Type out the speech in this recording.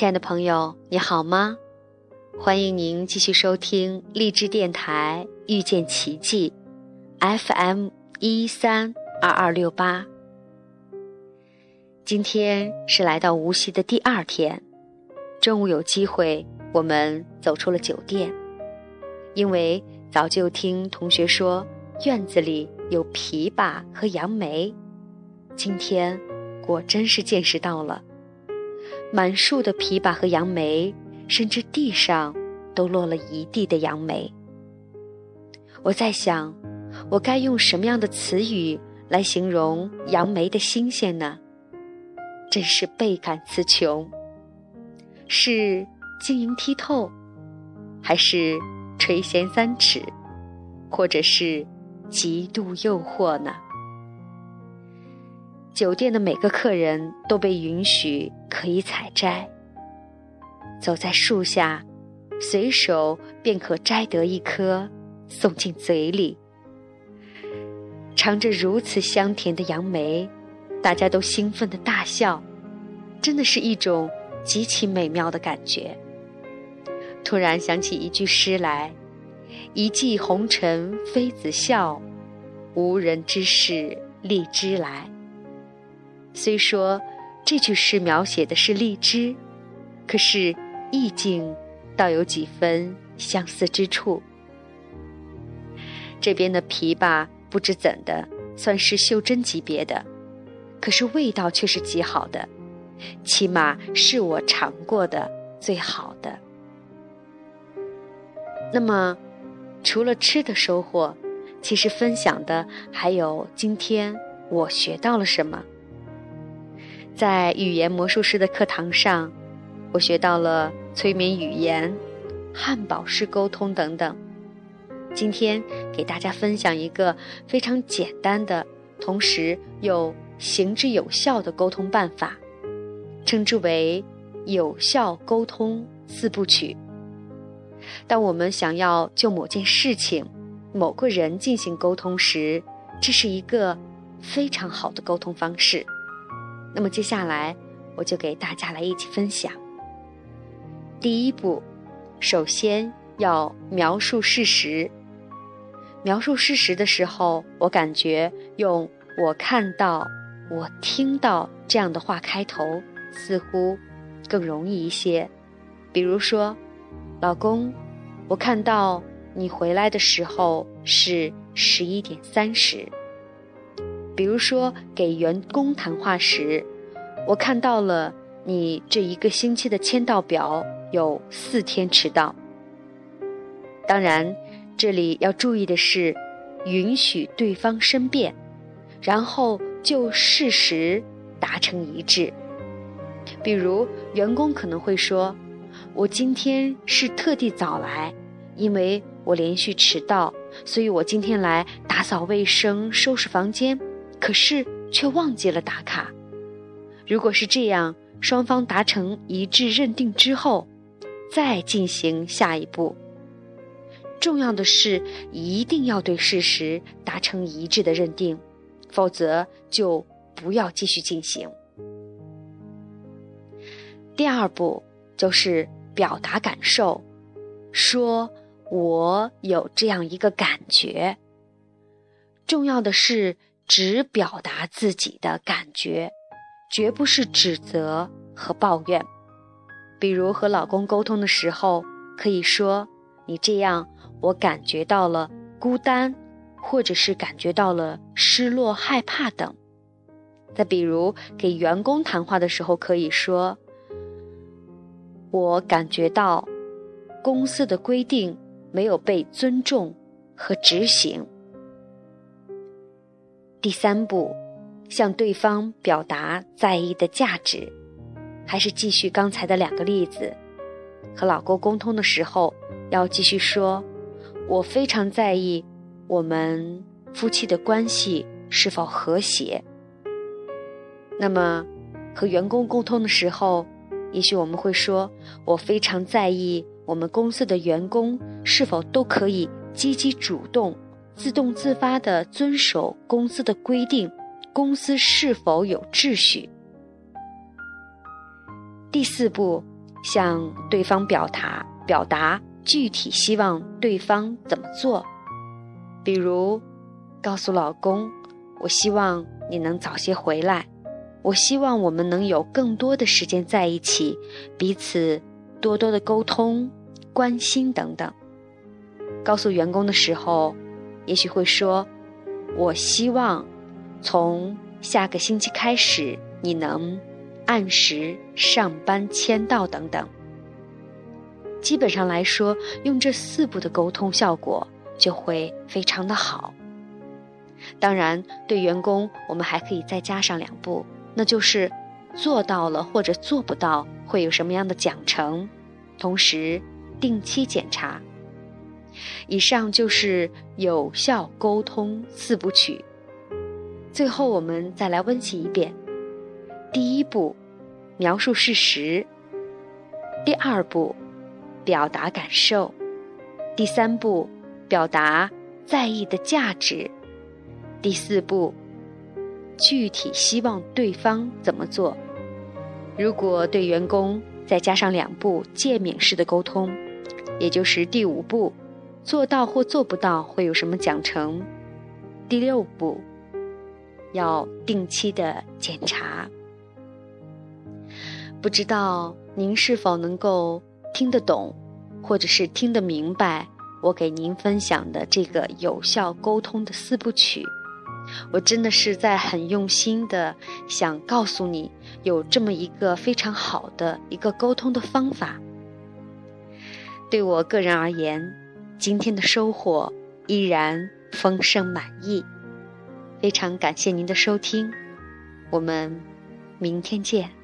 亲爱的朋友，你好吗？欢迎您继续收听励志电台遇见奇迹，FM 一三二二六八。今天是来到无锡的第二天，中午有机会，我们走出了酒店，因为早就听同学说院子里有枇杷和杨梅，今天果真是见识到了。满树的枇杷和杨梅，甚至地上都落了一地的杨梅。我在想，我该用什么样的词语来形容杨梅的新鲜呢？真是倍感词穷。是晶莹剔透，还是垂涎三尺，或者是极度诱惑呢？酒店的每个客人都被允许可以采摘，走在树下，随手便可摘得一颗，送进嘴里。尝着如此香甜的杨梅，大家都兴奋的大笑，真的是一种极其美妙的感觉。突然想起一句诗来：“一骑红尘妃子笑，无人知是荔枝来。”虽说这句诗描写的是荔枝，可是意境倒有几分相似之处。这边的枇杷不知怎的算是袖珍级别的，可是味道却是极好的，起码是我尝过的最好的。那么，除了吃的收获，其实分享的还有今天我学到了什么。在语言魔术师的课堂上，我学到了催眠语言、汉堡式沟通等等。今天给大家分享一个非常简单的，同时又行之有效的沟通办法，称之为“有效沟通四部曲”。当我们想要就某件事情、某个人进行沟通时，这是一个非常好的沟通方式。那么接下来，我就给大家来一起分享。第一步，首先要描述事实。描述事实的时候，我感觉用“我看到”“我听到”这样的话开头，似乎更容易一些。比如说，老公，我看到你回来的时候是十一点三十。比如说，给员工谈话时，我看到了你这一个星期的签到表有四天迟到。当然，这里要注意的是，允许对方申辩，然后就事实达成一致。比如，员工可能会说：“我今天是特地早来，因为我连续迟到，所以我今天来打扫卫生、收拾房间。”可是却忘记了打卡。如果是这样，双方达成一致认定之后，再进行下一步。重要的是一定要对事实达成一致的认定，否则就不要继续进行。第二步就是表达感受，说我有这样一个感觉。重要的是。只表达自己的感觉，绝不是指责和抱怨。比如和老公沟通的时候，可以说：“你这样，我感觉到了孤单，或者是感觉到了失落、害怕等。”再比如给员工谈话的时候，可以说：“我感觉到公司的规定没有被尊重和执行。”第三步，向对方表达在意的价值，还是继续刚才的两个例子。和老公沟通的时候，要继续说：“我非常在意我们夫妻的关系是否和谐。”那么，和员工沟通的时候，也许我们会说：“我非常在意我们公司的员工是否都可以积极主动。”自动自发地遵守公司的规定，公司是否有秩序？第四步，向对方表达表达具体希望对方怎么做，比如告诉老公：“我希望你能早些回来，我希望我们能有更多的时间在一起，彼此多多的沟通、关心等等。”告诉员工的时候，也许会说：“我希望从下个星期开始，你能按时上班签到等等。”基本上来说，用这四步的沟通效果就会非常的好。当然，对员工我们还可以再加上两步，那就是做到了或者做不到会有什么样的奖惩，同时定期检查。以上就是有效沟通四部曲。最后，我们再来温习一遍：第一步，描述事实；第二步，表达感受；第三步，表达在意的价值；第四步，具体希望对方怎么做。如果对员工再加上两步诫勉式的沟通，也就是第五步。做到或做不到会有什么奖惩？第六步，要定期的检查。不知道您是否能够听得懂，或者是听得明白我给您分享的这个有效沟通的四部曲？我真的是在很用心的想告诉你，有这么一个非常好的一个沟通的方法。对我个人而言。今天的收获依然丰盛满意，非常感谢您的收听，我们明天见。